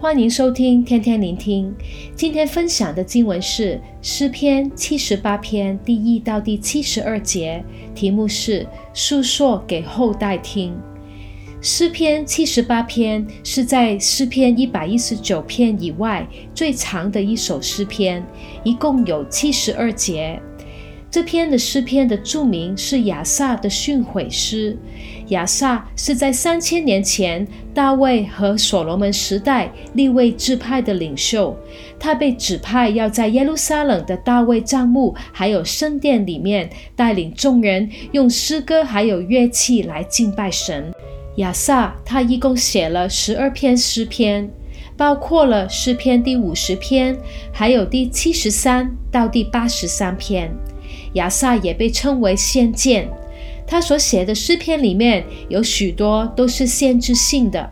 欢迎收听天天聆听。今天分享的经文是诗篇七十八篇第一到第七十二节，题目是述说给后代听。诗篇七十八篇是在诗篇一百一十九篇以外最长的一首诗篇，一共有七十二节。这篇的诗篇的著名是亚萨的训诲诗。亚萨是在三千年前大卫和所罗门时代立位支派的领袖，他被指派要在耶路撒冷的大卫帐幕还有圣殿里面带领众人用诗歌还有乐器来敬拜神。亚萨他一共写了十二篇诗篇，包括了诗篇第五十篇，还有第七十三到第八十三篇。亚萨也被称为先见，他所写的诗篇里面有许多都是限制性的。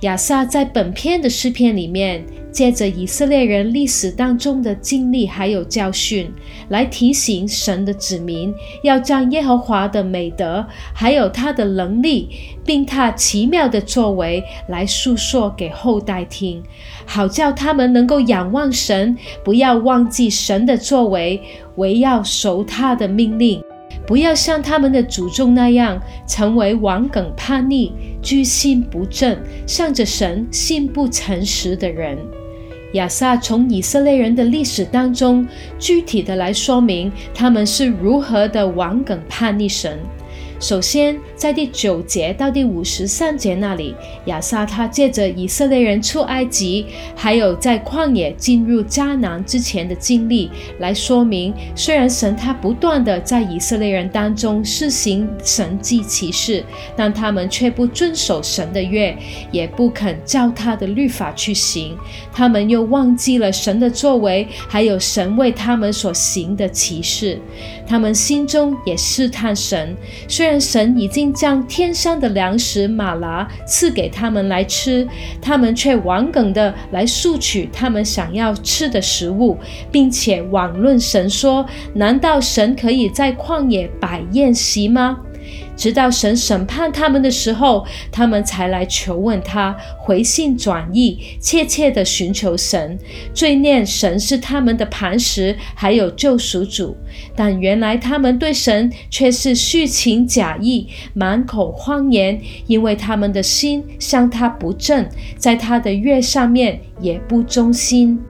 亚萨在本篇的诗篇里面，借着以色列人历史当中的经历还有教训，来提醒神的子民要将耶和华的美德，还有他的能力，并他奇妙的作为来述说给后代听，好叫他们能够仰望神，不要忘记神的作为，惟要守他的命令。不要像他们的祖宗那样，成为顽梗叛逆、居心不正、向着神心不诚实的人。亚萨从以色列人的历史当中，具体的来说明他们是如何的顽梗叛逆神。首先，在第九节到第五十三节那里，亚萨他借着以色列人出埃及，还有在旷野进入迦南之前的经历，来说明，虽然神他不断的在以色列人当中施行神迹奇事，但他们却不遵守神的约，也不肯照他的律法去行，他们又忘记了神的作为，还有神为他们所行的奇事，他们心中也试探神，虽然。但神已经将天上的粮食马拉赐给他们来吃，他们却顽梗的来索取他们想要吃的食物，并且妄论神说：“难道神可以在旷野摆宴席吗？”直到神审判他们的时候，他们才来求问他，回心转意，切切地寻求神，罪念神是他们的磐石，还有救赎主。但原来他们对神却是虚情假意，满口谎言，因为他们的心向他不正，在他的约上面也不忠心。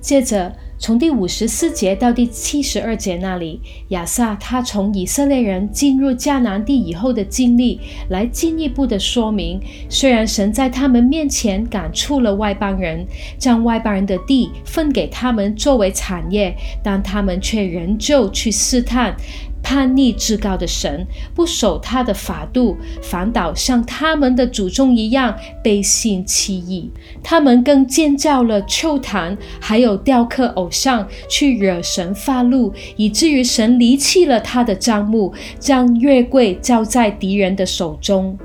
接着。从第五十四节到第七十二节那里，亚萨他从以色列人进入迦南地以后的经历，来进一步的说明，虽然神在他们面前赶出了外邦人，将外邦人的地分给他们作为产业，但他们却仍旧去试探。叛逆至高的神，不守他的法度，反倒像他们的祖宗一样背信弃义。他们更建造了秋坛，还有雕刻偶像，去惹神发怒，以至于神离弃了他的账目，将月桂交在敌人的手中。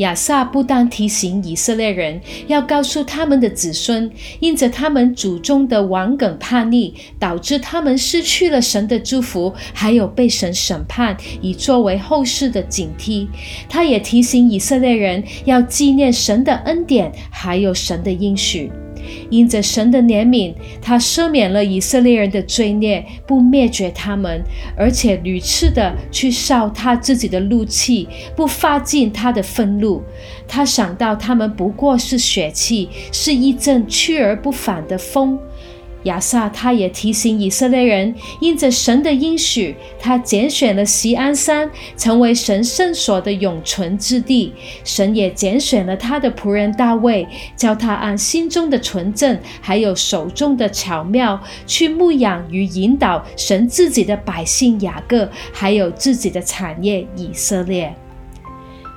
亚萨不但提醒以色列人，要告诉他们的子孙，因着他们祖宗的顽梗叛逆，导致他们失去了神的祝福，还有被神审判，以作为后世的警惕。他也提醒以色列人，要纪念神的恩典，还有神的应许。因着神的怜悯，他赦免了以色列人的罪孽，不灭绝他们，而且屡次的去烧他自己的怒气，不发尽他的愤怒。他想到他们不过是血气，是一阵去而不返的风。亚萨他也提醒以色列人，因着神的应许，他拣选了锡安山，成为神圣所的永存之地。神也拣选了他的仆人大卫，叫他按心中的纯正，还有手中的巧妙，去牧养与引导神自己的百姓雅各，还有自己的产业以色列。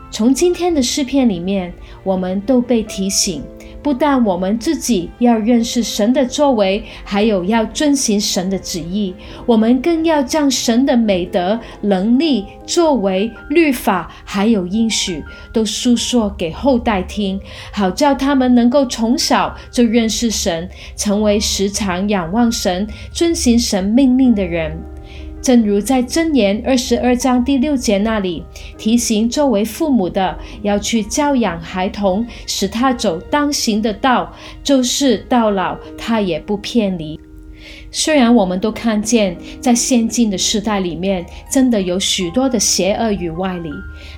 从今天的诗篇里面，我们都被提醒。不但我们自己要认识神的作为，还有要遵行神的旨意，我们更要将神的美德、能力、作为、律法，还有应许，都述说给后代听，好叫他们能够从小就认识神，成为时常仰望神、遵行神命令的人。正如在箴言二十二章第六节那里提醒，作为父母的要去教养孩童，使他走当行的道，就是到老他也不偏离。虽然我们都看见，在现今的时代里面，真的有许多的邪恶与歪理，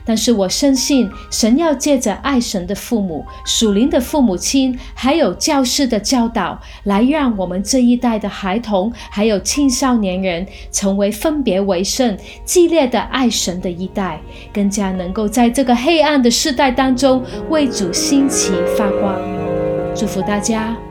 但是我深信，神要借着爱神的父母、属灵的父母亲，还有教师的教导，来让我们这一代的孩童，还有青少年人，成为分别为圣、激烈的爱神的一代，更加能够在这个黑暗的世代当中，为主兴起发光。祝福大家。